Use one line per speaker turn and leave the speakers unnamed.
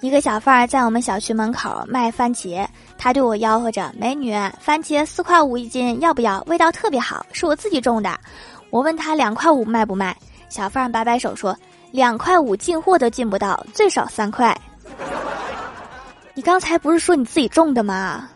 一个小贩儿在我们小区门口卖番茄他对我吆喝着美女番茄四块五一斤要不要？味道特别好是我自己种的。我问他两块五卖不卖小贩摆摆手说两块五进货都进不到最少三块。你刚才不是说你自己种的吗？